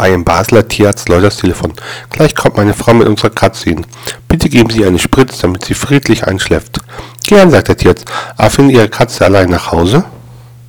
Bei einem Basler Tierarzt läutet das Telefon. Gleich kommt meine Frau mit unserer Katze hin. Bitte geben Sie eine Spritze, damit sie friedlich einschläft. Gern, sagt der Tierarzt. Aber findet Ihre Katze allein nach Hause?